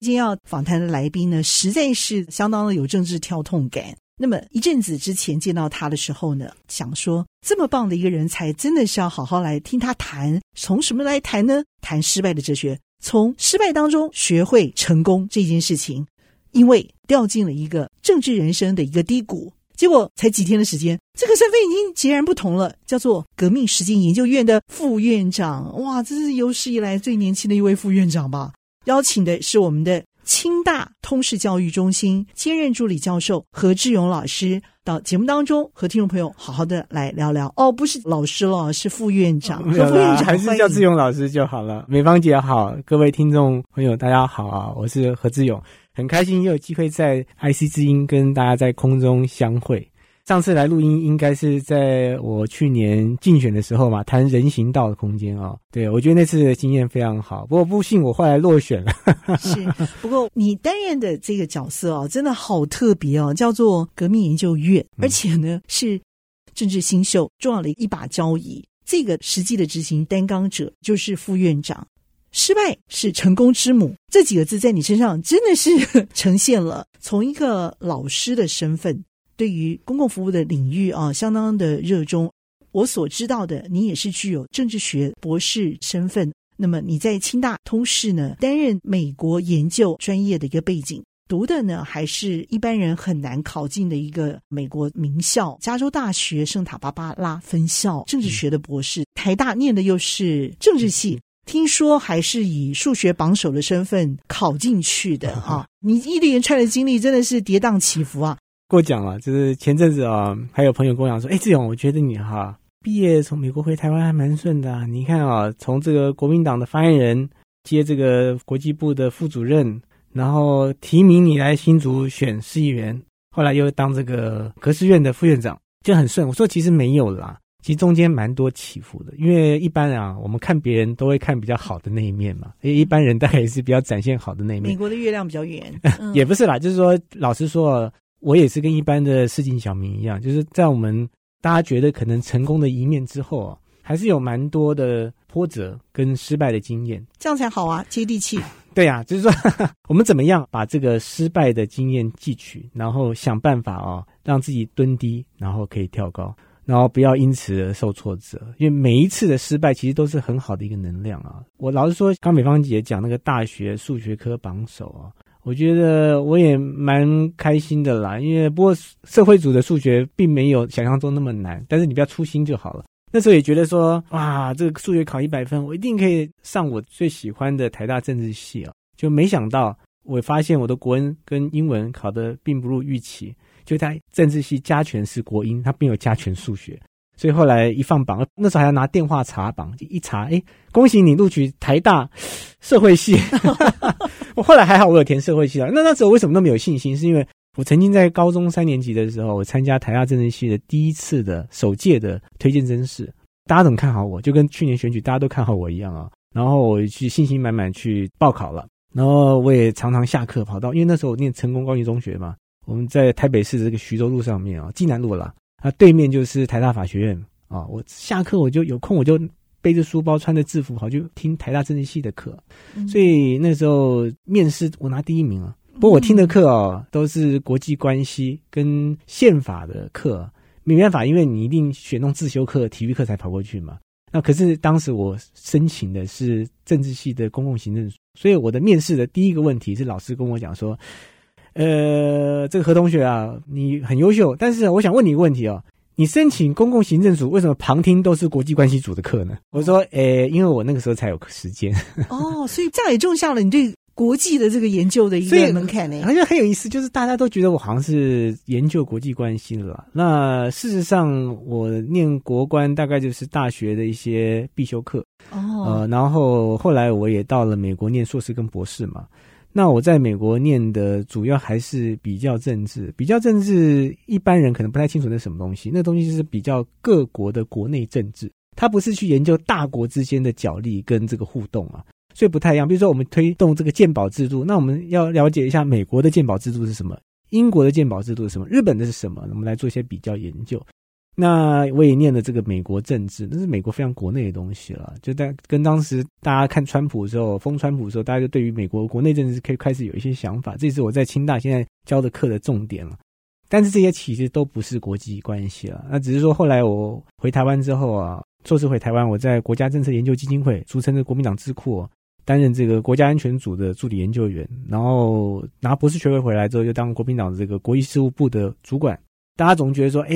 今天要访谈的来宾呢，实在是相当的有政治跳痛感。那么一阵子之前见到他的时候呢，想说这么棒的一个人才，真的是要好好来听他谈。从什么来谈呢？谈失败的哲学，从失败当中学会成功这件事情。因为掉进了一个政治人生的一个低谷。结果才几天的时间，这个身份已经截然不同了，叫做革命实践研究院的副院长。哇，这是有史以来最年轻的一位副院长吧？邀请的是我们的清大通识教育中心兼任助理教授何志勇老师，到节目当中和听众朋友好好的来聊聊。哦，不是老师了，是副院长。副院长还是叫志勇老师就好了。美芳姐好，各位听众朋友大家好啊，我是何志勇。很开心又有机会在 IC 之音跟大家在空中相会。上次来录音应该是在我去年竞选的时候嘛，谈人行道的空间啊、哦。对，我觉得那次的经验非常好。不过不幸我后来落选了。是，不过你担任的这个角色哦，真的好特别哦，叫做革命研究院，而且呢是政治新秀重要的一把交椅。这个实际的执行担纲者就是副院长。失败是成功之母，这几个字在你身上真的是 呈现了。从一个老师的身份，对于公共服务的领域啊，相当的热衷。我所知道的，你也是具有政治学博士身份。那么你在清大通识呢，担任美国研究专业的一个背景，读的呢还是一般人很难考进的一个美国名校——加州大学圣塔芭芭拉分校政治学的博士。台大念的又是政治系。听说还是以数学榜首的身份考进去的 啊！你一连串的经历真的是跌宕起伏啊！过奖了，就是前阵子啊，还有朋友跟我讲说：“哎，志勇，我觉得你哈毕业从美国回台湾还蛮顺的啊。你看啊，从这个国民党的发言人接这个国际部的副主任，然后提名你来新竹选市议员，后来又当这个革师院的副院长，就很顺。我说其实没有啦。”其实中间蛮多起伏的，因为一般啊，我们看别人都会看比较好的那一面嘛。因为一般人大概也是比较展现好的那一面。美国的月亮比较圆，嗯、也不是啦，就是说，老实说，我也是跟一般的市井小民一样，就是在我们大家觉得可能成功的一面之后啊，还是有蛮多的波折跟失败的经验。这样才好啊，接地气。对呀、啊，就是说 我们怎么样把这个失败的经验汲取，然后想办法啊，让自己蹲低，然后可以跳高。然后不要因此而受挫折，因为每一次的失败其实都是很好的一个能量啊！我老实说，刚美芳姐讲那个大学数学科榜首啊，我觉得我也蛮开心的啦。因为不过社会组的数学并没有想象中那么难，但是你不要粗心就好了。那时候也觉得说，哇，这个数学考一百分，我一定可以上我最喜欢的台大政治系啊！就没想到，我发现我的国文跟英文考得并不如预期。就他政治系加权是国英，他并没有加权数学，所以后来一放榜，那时候还要拿电话查榜，一查，哎，恭喜你录取台大 社会系。我后来还好，我有填社会系了。那那时候为什么那么有信心？是因为我曾经在高中三年级的时候，我参加台大政治系的第一次的首届的推荐甄试，大家怎么看好我？就跟去年选举大家都看好我一样啊。然后我去信心满满去报考了，然后我也常常下课跑到，因为那时候我念成功高级中学嘛。我们在台北市的这个徐州路上面啊，济南路啦，啊，对面就是台大法学院啊。我下课我就有空，我就背着书包，穿着制服跑去听台大政治系的课。所以那时候面试我拿第一名啊。不过我听的课哦，都是国际关系跟宪法的课，没办法，因为你一定选那种自修课、体育课才跑过去嘛。那可是当时我申请的是政治系的公共行政，所以我的面试的第一个问题是老师跟我讲说。呃，这个何同学啊，你很优秀，但是我想问你一个问题哦，你申请公共行政组，为什么旁听都是国际关系组的课呢？我说，诶，因为我那个时候才有时间。哦，所以这样也种下了你对国际的这个研究的一个门槛呢。好像很有意思，就是大家都觉得我好像是研究国际关系的了。那事实上，我念国关大概就是大学的一些必修课。哦，呃，然后后来我也到了美国念硕士跟博士嘛。那我在美国念的主要还是比较政治，比较政治一般人可能不太清楚那什么东西，那东西就是比较各国的国内政治，它不是去研究大国之间的角力跟这个互动啊，所以不太一样。比如说我们推动这个鉴宝制度，那我们要了解一下美国的鉴宝制度是什么，英国的鉴宝制度是什么，日本的是什么，我们来做一些比较研究。那我也念了这个美国政治，那是美国非常国内的东西了。就在跟当时大家看川普的时候，封川普的时候，大家就对于美国国内政治可以开始有一些想法。这是我在清大现在教的课的重点了。但是这些其实都不是国际关系了，那只是说后来我回台湾之后啊，硕士回台湾，我在国家政策研究基金会，俗称的国民党智库，担任这个国家安全组的助理研究员，然后拿博士学位回来之后，就当国民党的这个国际事务部的主管。大家总觉得说，哎，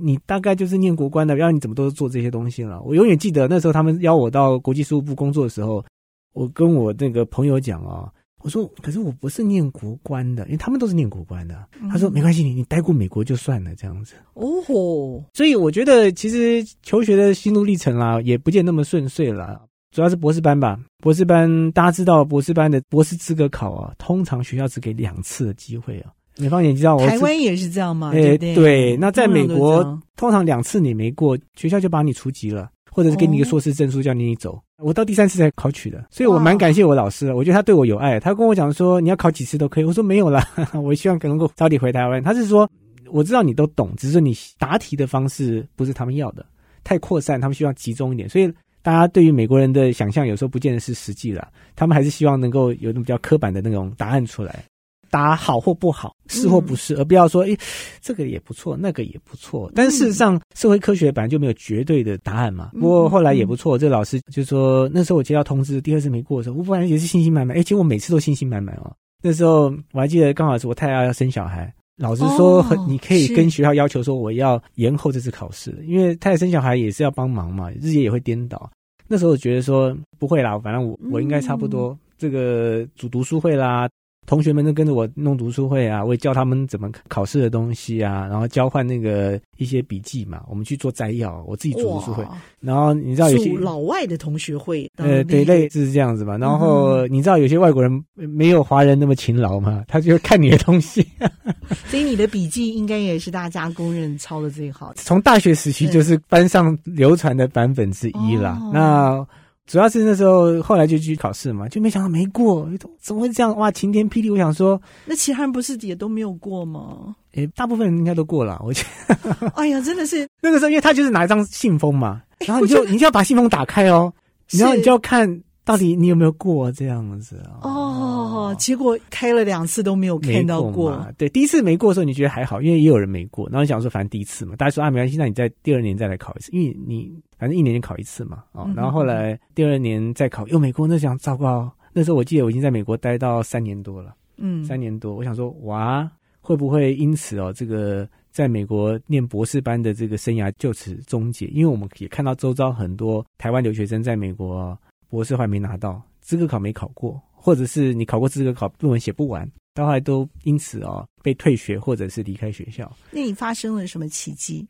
你大概就是念国关的，要你怎么都是做这些东西了。我永远记得那时候他们邀我到国际事务部工作的时候，我跟我那个朋友讲啊，我说，可是我不是念国关的，因为他们都是念国关的。他说没关系，你你待过美国就算了，这样子。哦吼，所以我觉得其实求学的心路历程啦，也不见那么顺遂了。主要是博士班吧，博士班大家知道，博士班的博士资格考啊，通常学校只给两次的机会啊。美方也知道我，台湾也是这样吗？欸、对，对，那在美国，通常两次你没过，学校就把你除籍了，或者是给你一个硕士证书，叫你走。我到第三次才考取的，所以我蛮感谢我老师的。我觉得他对我有爱，他跟我讲说，你要考几次都可以。我说没有啦，我希望能够早点回台湾。他是说，我知道你都懂，只是说你答题的方式不是他们要的，太扩散，他们希望集中一点。所以大家对于美国人的想象，有时候不见得是实际了，他们还是希望能够有那种比较刻板的那种答案出来。答好或不好，是或不是，而不要说，诶，这个也不错，那个也不错。但事实上，社会科学本来就没有绝对的答案嘛。不过后来也不错，这个老师就说，那时候我接到通知，第二次没过的时候，我本来也是信心满满。诶，结果每次都信心满满哦。那时候我还记得，刚好是我太太要生小孩，老师说，你可以跟学校要求说，我要延后这次考试，因为太太生小孩也是要帮忙嘛，日夜也会颠倒。那时候我觉得说不会啦，反正我我应该差不多，这个组读书会啦。同学们都跟着我弄读书会啊，我也教他们怎么考试的东西啊，然后交换那个一些笔记嘛，我们去做摘要，我自己组读书会。然后你知道有些老外的同学会，呃，对，类似是这样子嘛。然后你知道有些外国人没有华人那么勤劳嘛，他就会看你的东西。所以你的笔记应该也是大家公认抄的最好的。从大学时期就是班上流传的版本之一啦。那。主要是那时候，后来就继续考试嘛，就没想到没过，怎么会这样？哇，晴天霹雳！我想说，那其他人不是也都没有过吗？诶、欸，大部分人应该都过了，我觉得。哎呀，真的是那个时候，因为他就是拿一张信封嘛，然后你就你就要把信封打开哦，然后你就要看。到底你有没有过这样子啊？哦，结果开了两次都没有看到过。过。对，第一次没过的时候，你觉得还好，因为也有人没过。然后你想说，反正第一次嘛，大家说啊，没关系，那你在第二年再来考一次，因为你反正一年就考一次嘛。哦，然后后来第二年再考又没过，那想糟糕。那时候我记得我已经在美国待到三年多了，嗯，三年多。我想说，哇，会不会因此哦，这个在美国念博士班的这个生涯就此终结？因为我们也看到周遭很多台湾留学生在美国。博士还没拿到资格考没考过，或者是你考过资格考论文写不完，到后来都因此哦被退学或者是离开学校。那你发生了什么奇迹？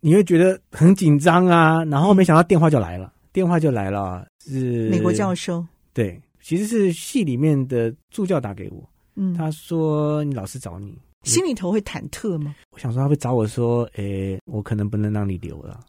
你会觉得很紧张啊，然后没想到电话就来了，电话就来了，是美国教授。对，其实是系里面的助教打给我，嗯，他说你老师找你，心里头会忐忑吗？我想说他会找我说，诶，我可能不能让你留了，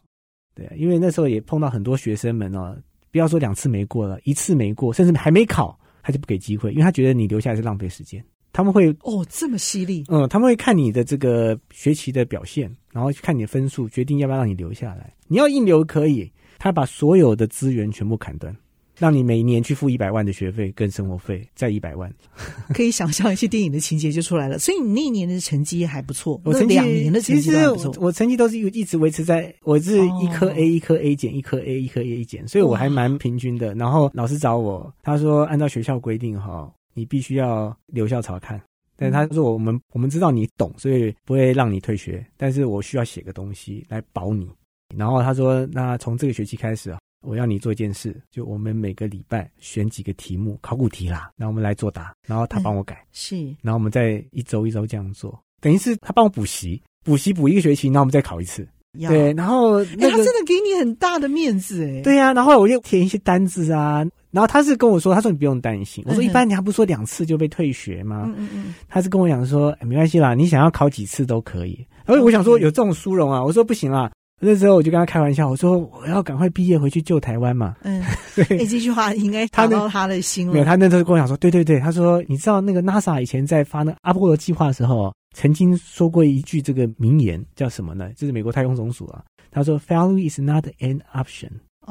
对，因为那时候也碰到很多学生们哦。不要说两次没过了，一次没过，甚至还没考，他就不给机会，因为他觉得你留下来是浪费时间。他们会哦这么犀利，嗯，他们会看你的这个学期的表现，然后看你的分数，决定要不要让你留下来。你要硬留可以，他把所有的资源全部砍断。让你每一年去付一百万的学费跟生活费，再一百万，可以想象一些电影的情节就出来了。所以你那一年的成绩还不错，我两年的成绩还不错。我成绩都是一直维持在，我是一科 A 一科 A 减一科 A 一科 A 一减，所以我还蛮平均的。然后老师找我，他说按照学校规定哈，你必须要留校查看。但是他说我们我们知道你懂，所以不会让你退学。但是我需要写个东西来保你。然后他说，那从这个学期开始啊。我要你做一件事，就我们每个礼拜选几个题目，考古题啦，然后我们来作答，然后他帮我改，嗯、是，然后我们再一周一周这样做，等于是他帮我补习，补习补一个学期，然后我们再考一次，对，然后、那个欸、他真的给你很大的面子哎，对呀、啊，然后我又填一些单子啊，然后他是跟我说，他说你不用担心。我说一般你还不说两次就被退学吗？嗯嗯嗯。他是跟我讲说，哎，没关系啦，你想要考几次都可以。然后我想说有这种殊荣啊，我说不行啦。那时候我就跟他开玩笑，我说我要赶快毕业回去救台湾嘛。嗯，对。哎，这句话应该打到他的心了。没有，他那时候跟我讲说，对对对，他说你知道那个 NASA 以前在发那阿波罗计划的时候，曾经说过一句这个名言，叫什么呢？就是美国太空总署啊，他说 “Failure is not an option”，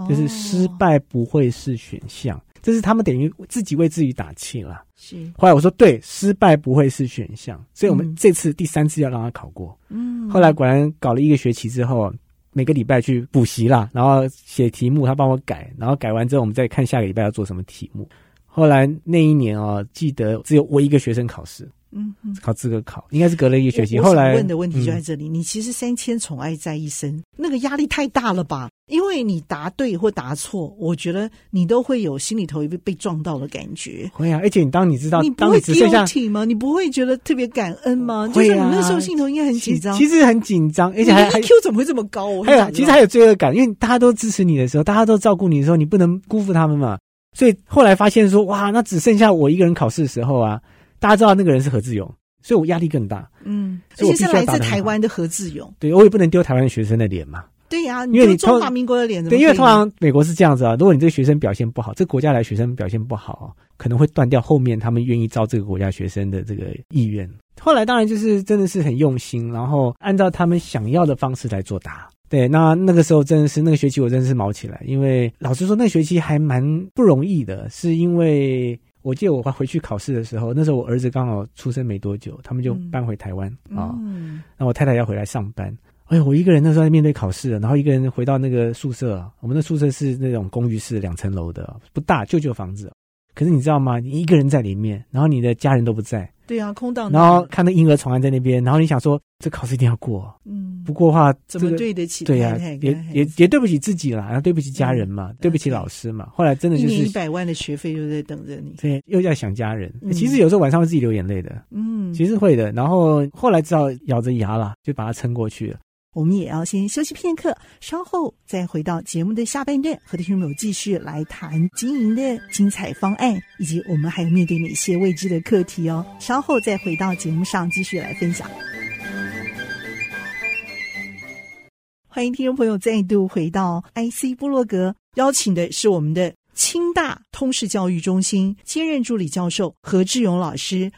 就是失败不会是选项。这是他们等于自己为自己打气了。是。后来我说对，失败不会是选项，所以我们这次第三次要让他考过。嗯。后来果然搞了一个学期之后。每个礼拜去补习啦，然后写题目，他帮我改，然后改完之后，我们再看下个礼拜要做什么题目。后来那一年啊，记得只有我一个学生考试。嗯，考资格考应该是隔了一个学期。后来问的问题就在这里，嗯、你其实三千宠爱在一身，那个压力太大了吧？因为你答对或答错，我觉得你都会有心里头一个被撞到的感觉。会啊，而且你当你知道，你不会 guilty 吗？你不会觉得特别感恩吗？就是你那时候心头应该很紧张，其实很紧张，而且还 EQ 怎么会这么高？还有，其实还有罪恶感，因为大家都支持你的时候，大家都照顾你的时候，你不能辜负他们嘛。所以后来发现说，哇，那只剩下我一个人考试的时候啊，大家知道那个人是何志勇。所以我压力更大，嗯，而且是来自台湾的何志勇，对，我也不能丢台湾的学生的脸嘛，对呀、啊，因为你中华民国的脸，对，因为通常美国是这样子啊，如果你这个学生表现不好，这个国家来学生表现不好，可能会断掉后面他们愿意招这个国家学生的这个意愿。后来当然就是真的是很用心，然后按照他们想要的方式来作答。对，那那个时候真的是那个学期我真的是毛起来，因为老实说那个学期还蛮不容易的，是因为。我记得我回去考试的时候，那时候我儿子刚好出生没多久，他们就搬回台湾啊。那我太太要回来上班，哎呦，我一个人那时候在面对考试，然后一个人回到那个宿舍，我们的宿舍是那种公寓式两层楼的，不大，旧旧房子。可是你知道吗？你一个人在里面，然后你的家人都不在。对啊，空荡。然后看到婴儿床还在那边，然后你想说，这考试一定要过。嗯，不过的话，怎么对得起？对呀，也也也对不起自己啦，然后对不起家人嘛，对不起老师嘛。后来真的就是一百万的学费又在等着你。对，又在想家人。其实有时候晚上会自己流眼泪的。嗯，其实会的。然后后来只好咬着牙了，就把它撑过去了。我们也要先休息片刻，稍后再回到节目的下半段，和听众朋友继续来谈经营的精彩方案，以及我们还有面对哪些未知的课题哦。稍后再回到节目上继续来分享。欢迎听众朋友再度回到 IC 部落格，邀请的是我们的清大通识教育中心兼任助理教授何志勇老师。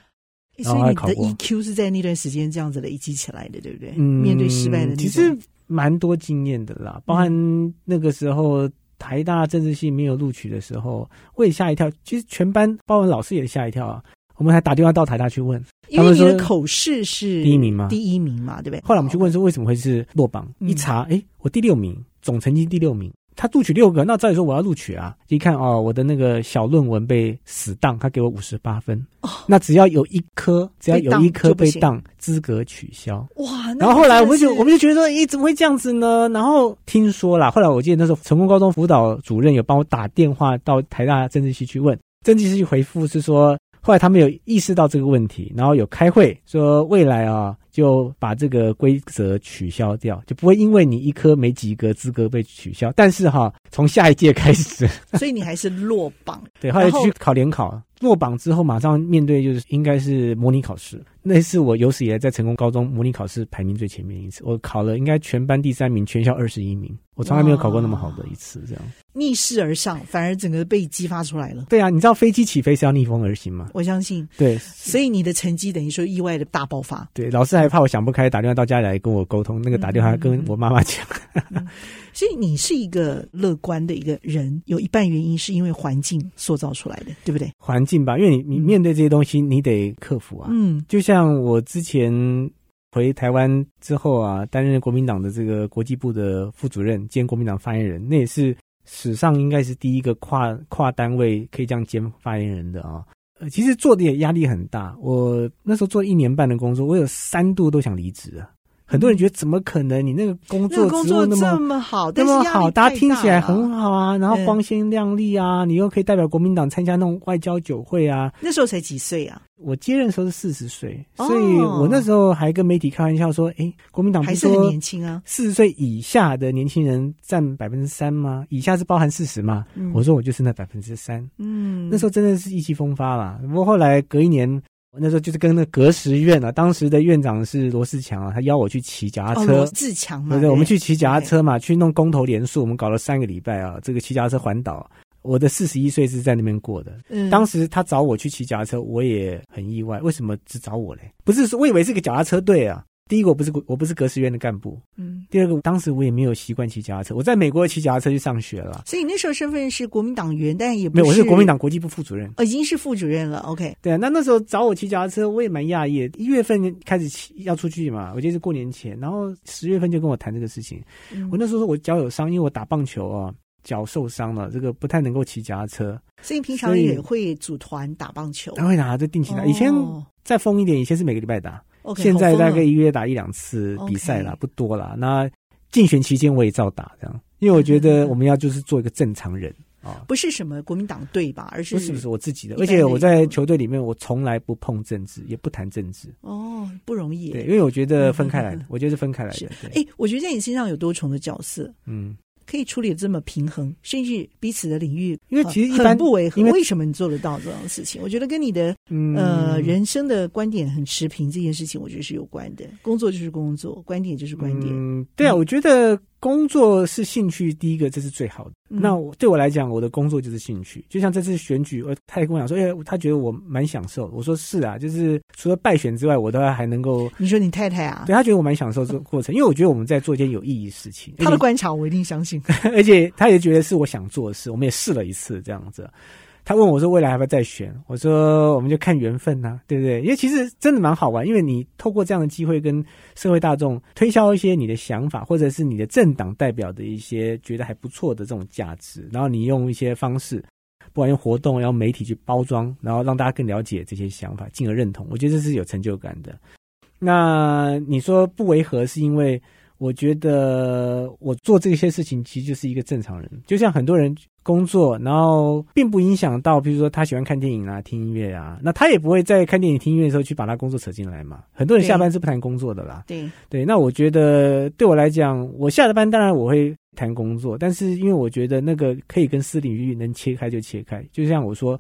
所以你的 EQ 是在那段时间这样子累积起来的，对不对？嗯，面对失败的，其实蛮多经验的啦。包含那个时候台大政治系没有录取的时候，我也吓一跳。其实全班包括老师也吓一跳啊。我们还打电话到台大去问，因为你的口试是第一名嘛，第一名嘛，对不对？后来我们去问说为什么会是落榜，一查，哎，我第六名，总成绩第六名。他录取六个，那照理说我要录取啊！一看哦，我的那个小论文被死当，他给我五十八分。哦，那只要有一科，只要有一科被当，资格取消。哇！然后后来我们就我们就觉得说，咦，怎么会这样子呢？然后听说啦，后来我记得那时候成功高中辅导主任有帮我打电话到台大政治系去问，政治系回复是说，后来他们有意识到这个问题，然后有开会说未来啊。就把这个规则取消掉，就不会因为你一科没及格资格被取消。但是哈，从下一届开始，所以你还是落榜。对，后来去考联考，落榜之后马上面对就是应该是模拟考试。那是我有史以来在成功高中模拟考试排名最前面一次，我考了应该全班第三名，全校二十一名。我从来没有考过那么好的一次，这样逆势而上，反而整个被激发出来了。对啊，你知道飞机起飞是要逆风而行吗？我相信。对，所以你的成绩等于说意外的大爆发。对，老师还怕我想不开，打电话到家里来跟我沟通，那个打电话跟我妈妈讲。嗯嗯、所以你是一个乐观的一个人，有一半原因是因为环境塑造出来的，对不对？环境吧，因为你你面对这些东西，你得克服啊。嗯，就像我之前。回台湾之后啊，担任国民党的这个国际部的副主任兼国民党发言人，那也是史上应该是第一个跨跨单位可以这样兼发言人的啊。呃，其实做的也压力很大。我那时候做一年半的工作，我有三度都想离职啊。很多人觉得怎么可能？你那个工作工作那么这么好，那么好，大家听起来很好啊，嗯、然后光鲜亮丽啊，你又可以代表国民党参加那种外交酒会啊。那时候才几岁啊？我接任的时候是四十岁，所以我那时候还跟媒体开玩笑说：“哎，国民党还是很年轻啊，四十岁以下的年轻人占百分之三吗？以下是包含四十吗？”嗯、我说我就是那百分之三。嗯，那时候真的是意气风发啦。不过后来隔一年，我那时候就是跟那个革时院啊，当时的院长是罗世强啊，他邀我去骑脚踏车。罗志强嘛，对对，我们去骑脚踏车嘛，去弄公投连署，我们搞了三个礼拜啊，这个骑脚踏车环岛。我的四十一岁是在那边过的。嗯，当时他找我去骑脚踏车，我也很意外。为什么只找我嘞？不是说，我以为是个脚踏车队啊。第一个，我不是我不是革时院的干部。嗯。第二个，当时我也没有习惯骑脚踏车。我在美国骑脚踏车去上学了。所以那时候身份是国民党员，但也不是。没有，我是国民党国际部副主任。哦，已经是副主任了。OK。对啊，那那时候找我骑脚踏车，我也蛮讶异。一月份开始骑要出去嘛，我记得是过年前，然后十月份就跟我谈这个事情。嗯。我那时候说我脚有伤，因为我打棒球啊。脚受伤了，这个不太能够骑脚踏车，所以平常也会组团打棒球。他会打，就定期打。以前再疯一点，以前是每个礼拜打现在大概一个月打一两次比赛啦，不多啦。那竞选期间我也照打，这样，因为我觉得我们要就是做一个正常人啊，不是什么国民党队吧，而是不是不是我自己的，而且我在球队里面我从来不碰政治，也不谈政治。哦，不容易。对，因为我觉得分开来的，我觉得是分开来的。哎，我觉得在你身上有多重的角色，嗯。可以处理的这么平衡，甚至彼此的领域，因为其实一般不违和。为什么你做得到这样的事情？我觉得跟你的、嗯、呃人生的观点很持平，这件事情我觉得是有关的。工作就是工作，观点就是观点。嗯，对啊，嗯、我觉得。工作是兴趣，第一个这是最好的。嗯、那我对我来讲，我的工作就是兴趣。就像这次选举，我他也跟我讲说，哎、欸，他觉得我蛮享受。我说是啊，就是除了败选之外，我都还能够。你说你太太啊？对，他觉得我蛮享受这个过程，因为我觉得我们在做一件有意义的事情。他的观察我一定相信，而且他也觉得是我想做的事。我们也试了一次这样子。他问我说：“未来还要再选？”我说：“我们就看缘分呐、对不对？因为其实真的蛮好玩，因为你透过这样的机会跟社会大众推销一些你的想法，或者是你的政党代表的一些觉得还不错的这种价值，然后你用一些方式，不管用活动，然后媒体去包装，然后让大家更了解这些想法，进而认同。我觉得这是有成就感的。那你说不违和，是因为？”我觉得我做这些事情其实就是一个正常人，就像很多人工作，然后并不影响到，比如说他喜欢看电影啊、听音乐啊，那他也不会在看电影、听音乐的时候去把他工作扯进来嘛。很多人下班是不谈工作的啦。对对，那我觉得对我来讲，我下了班当然我会谈工作，但是因为我觉得那个可以跟私领域能切开就切开，就像我说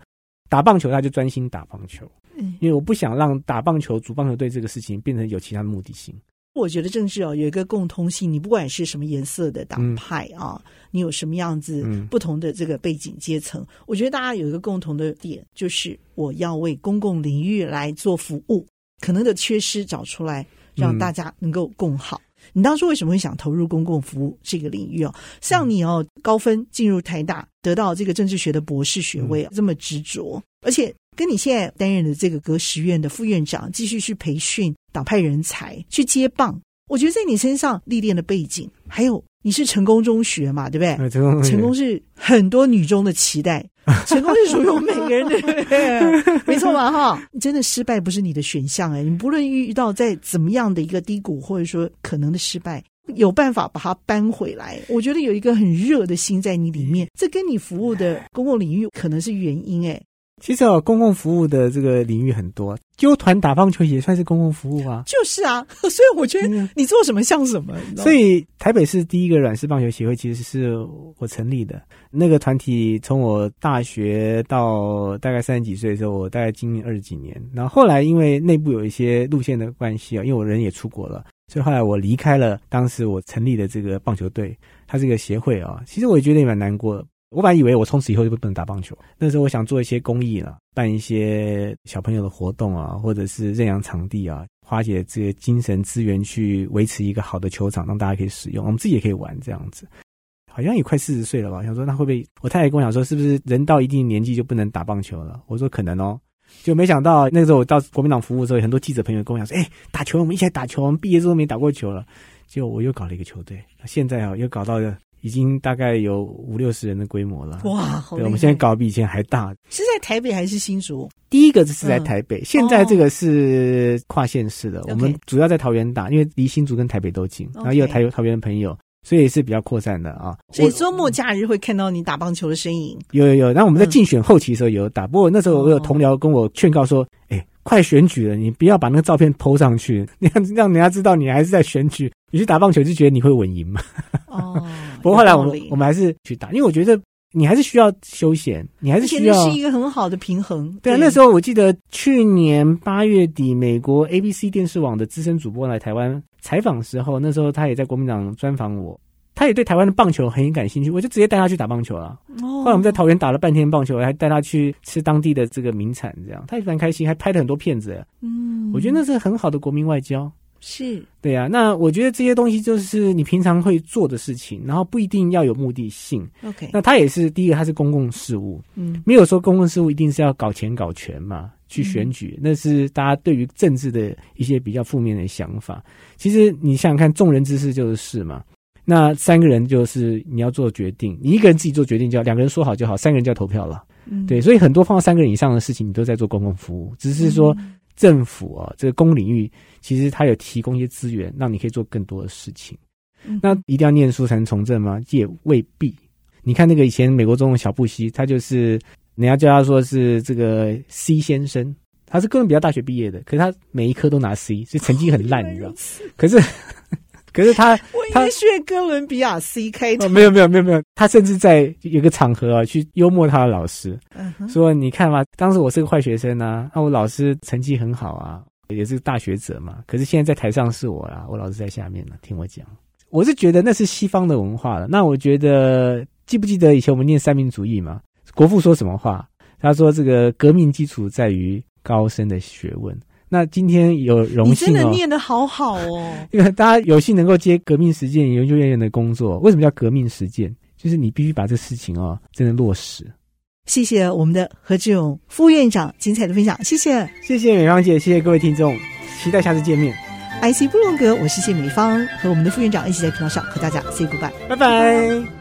打棒球，他就专心打棒球，嗯，因为我不想让打棒球、组棒球队这个事情变成有其他的目的性。我觉得政治哦有一个共通性，你不管是什么颜色的党派啊，嗯、你有什么样子不同的这个背景阶层，嗯、我觉得大家有一个共同的点，就是我要为公共领域来做服务，可能的缺失找出来，让大家能够共好。嗯、你当初为什么会想投入公共服务这个领域哦？像你哦，高分进入台大，得到这个政治学的博士学位，这么执着，而且。跟你现在担任的这个革时院的副院长，继续去培训党派人才去接棒，我觉得在你身上历练的背景，还有你是成功中学嘛，对不对？成功，成功是很多女中的期待，成功是属于我们每个人的，没错吧？哈，真的失败不是你的选项哎，你不论遇到在怎么样的一个低谷，或者说可能的失败，有办法把它搬回来。我觉得有一个很热的心在你里面，这跟你服务的公共领域可能是原因哎。其实哦，公共服务的这个领域很多，纠团打棒球也算是公共服务啊。就是啊，所以我觉得你做什么像什么。所以台北市第一个软式棒球协会其实是我成立的。那个团体从我大学到大概三十几岁的时候，我大概经营二十几年。然后后来因为内部有一些路线的关系啊，因为我人也出国了，所以后来我离开了当时我成立的这个棒球队，它是一个协会啊。其实我也觉得也蛮难过的。我本来以为我从此以后就不能打棒球。那时候我想做一些公益了，办一些小朋友的活动啊，或者是认养场地啊，花些这些精神资源去维持一个好的球场，让大家可以使用，我们自己也可以玩这样子。好像也快四十岁了吧？想说那会不会？我太太跟我讲说，是不是人到一定年纪就不能打棒球了？我说可能哦，就没想到那时候我到国民党服务的时候，很多记者朋友跟我讲说，哎，打球，我们一起来打球，我们毕业之后没打过球了。结果我又搞了一个球队，现在啊又搞到了。已经大概有五六十人的规模了。哇，好对，我们现在搞比以前还大。是在台北还是新竹？第一个是在台北，嗯、现在这个是跨县市的。哦、我们主要在桃园打，因为离新竹跟台北都近，然后也有台桃园的朋友。所以也是比较扩散的啊，所以周末假日会看到你打棒球的身影。有有有，那我们在竞选后期的时候有打，嗯、不过那时候我有同僚跟我劝告说：“哎、欸，快选举了，你不要把那个照片 PO 上去，那样让人家知道你还是在选举。你去打棒球就觉得你会稳赢嘛。”哦，不过后来我们我们还是去打，因为我觉得你还是需要休闲，你还是需要是一个很好的平衡。对啊，那时候我记得去年八月底，美国 ABC 电视网的资深主播来台湾采访的时候，那时候他也在国民党专访我。他也对台湾的棒球很感兴趣，我就直接带他去打棒球了。后来我们在桃园打了半天棒球，还带他去吃当地的这个名产，这样他也蛮开心，还拍了很多片子。嗯，我觉得那是很好的国民外交。是，对啊。那我觉得这些东西就是你平常会做的事情，然后不一定要有目的性。OK，那它也是第一个，他是公共事务。嗯，没有说公共事务一定是要搞钱搞权嘛，去选举，那是大家对于政治的一些比较负面的想法。其实你想想看，众人之事就是事嘛。那三个人就是你要做决定，你一个人自己做决定就好，两个人说好就好，三个人就要投票了。嗯，对，所以很多放到三个人以上的事情，你都在做公共服务。只是说政府啊，这个公领域其实它有提供一些资源，让你可以做更多的事情。嗯，那一定要念书才能从政吗？也未必。你看那个以前美国总统小布希，他就是人家叫他说是这个 C 先生，他是哥伦比亚大学毕业的，可是他每一科都拿 C，所以成绩很烂，你知道？可是。可是他，他学哥伦比亚 C 开头，哦，没有没有没有没有，他甚至在有个场合啊，去幽默他的老师，嗯、说你看嘛，当时我是个坏学生啊，那我老师成绩很好啊，也是个大学者嘛，可是现在在台上是我啊，我老师在下面呢，听我讲，我是觉得那是西方的文化了。那我觉得记不记得以前我们念三民主义嘛？国父说什么话？他说这个革命基础在于高深的学问。那今天有荣幸哦，你真的念的好好哦，因为大家有幸能够接革命实践研究院院的工作。为什么叫革命实践？就是你必须把这事情哦，真的落实。谢谢我们的何志勇副院长精彩的分享，谢谢，谢谢美芳姐，谢谢各位听众，期待下次见面。IC 布隆格，我是谢美芳，和我们的副院长一起在频道上和大家 say goodbye，拜拜。